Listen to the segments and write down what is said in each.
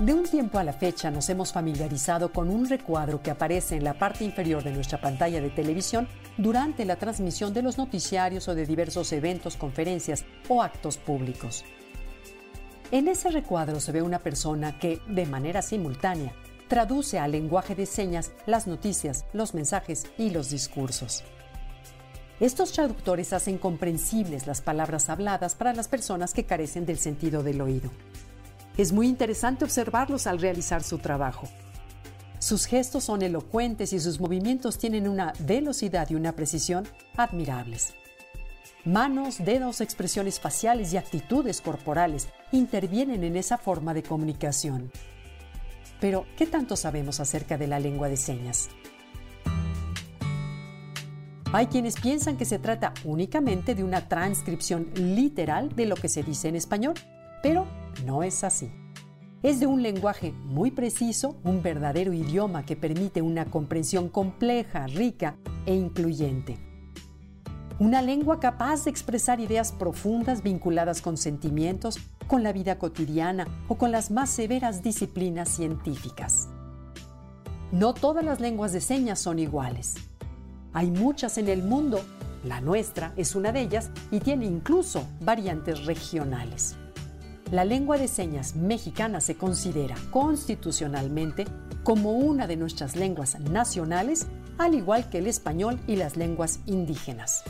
De un tiempo a la fecha nos hemos familiarizado con un recuadro que aparece en la parte inferior de nuestra pantalla de televisión durante la transmisión de los noticiarios o de diversos eventos, conferencias o actos públicos. En ese recuadro se ve una persona que, de manera simultánea, traduce al lenguaje de señas las noticias, los mensajes y los discursos. Estos traductores hacen comprensibles las palabras habladas para las personas que carecen del sentido del oído. Es muy interesante observarlos al realizar su trabajo. Sus gestos son elocuentes y sus movimientos tienen una velocidad y una precisión admirables. Manos, dedos, expresiones faciales y actitudes corporales intervienen en esa forma de comunicación. Pero, ¿qué tanto sabemos acerca de la lengua de señas? Hay quienes piensan que se trata únicamente de una transcripción literal de lo que se dice en español, pero no es así. Es de un lenguaje muy preciso, un verdadero idioma que permite una comprensión compleja, rica e incluyente. Una lengua capaz de expresar ideas profundas vinculadas con sentimientos, con la vida cotidiana o con las más severas disciplinas científicas. No todas las lenguas de señas son iguales. Hay muchas en el mundo, la nuestra es una de ellas y tiene incluso variantes regionales. La lengua de señas mexicana se considera constitucionalmente como una de nuestras lenguas nacionales, al igual que el español y las lenguas indígenas.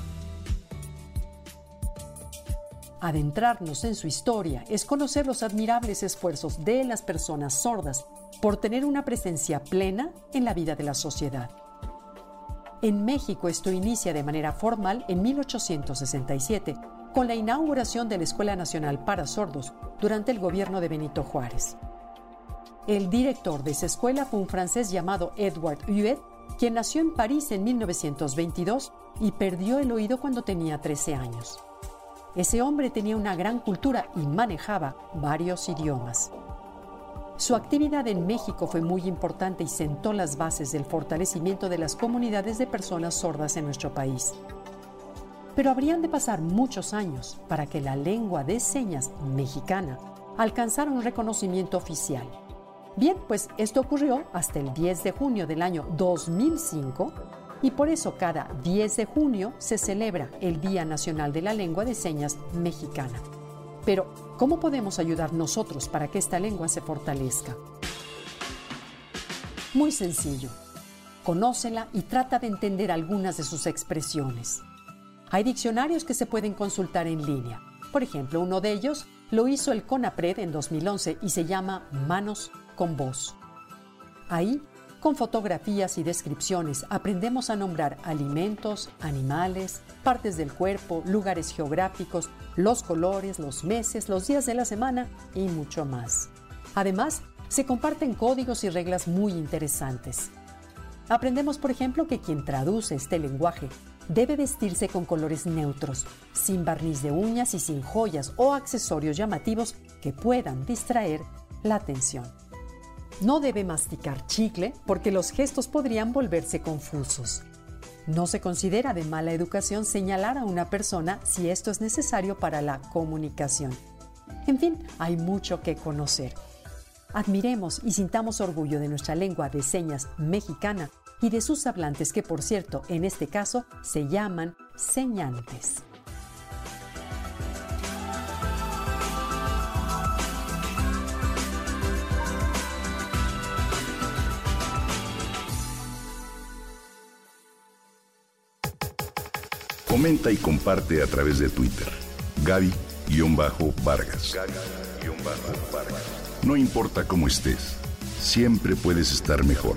Adentrarnos en su historia es conocer los admirables esfuerzos de las personas sordas por tener una presencia plena en la vida de la sociedad. En México esto inicia de manera formal en 1867 con la inauguración de la Escuela Nacional para Sordos durante el gobierno de Benito Juárez. El director de esa escuela fue un francés llamado Edward Huet, quien nació en París en 1922 y perdió el oído cuando tenía 13 años. Ese hombre tenía una gran cultura y manejaba varios idiomas. Su actividad en México fue muy importante y sentó las bases del fortalecimiento de las comunidades de personas sordas en nuestro país. Pero habrían de pasar muchos años para que la lengua de señas mexicana alcanzara un reconocimiento oficial. Bien, pues esto ocurrió hasta el 10 de junio del año 2005 y por eso cada 10 de junio se celebra el Día Nacional de la Lengua de Señas Mexicana. Pero, ¿cómo podemos ayudar nosotros para que esta lengua se fortalezca? Muy sencillo. Conócela y trata de entender algunas de sus expresiones. Hay diccionarios que se pueden consultar en línea. Por ejemplo, uno de ellos lo hizo el CONAPRED en 2011 y se llama Manos con Voz. Ahí, con fotografías y descripciones, aprendemos a nombrar alimentos, animales, partes del cuerpo, lugares geográficos, los colores, los meses, los días de la semana y mucho más. Además, se comparten códigos y reglas muy interesantes. Aprendemos, por ejemplo, que quien traduce este lenguaje debe vestirse con colores neutros, sin barniz de uñas y sin joyas o accesorios llamativos que puedan distraer la atención. No debe masticar chicle porque los gestos podrían volverse confusos. No se considera de mala educación señalar a una persona si esto es necesario para la comunicación. En fin, hay mucho que conocer. Admiremos y sintamos orgullo de nuestra lengua de señas mexicana y de sus hablantes que por cierto en este caso se llaman señantes. Comenta y comparte a través de Twitter. Gaby-Vargas. No importa cómo estés, siempre puedes estar mejor.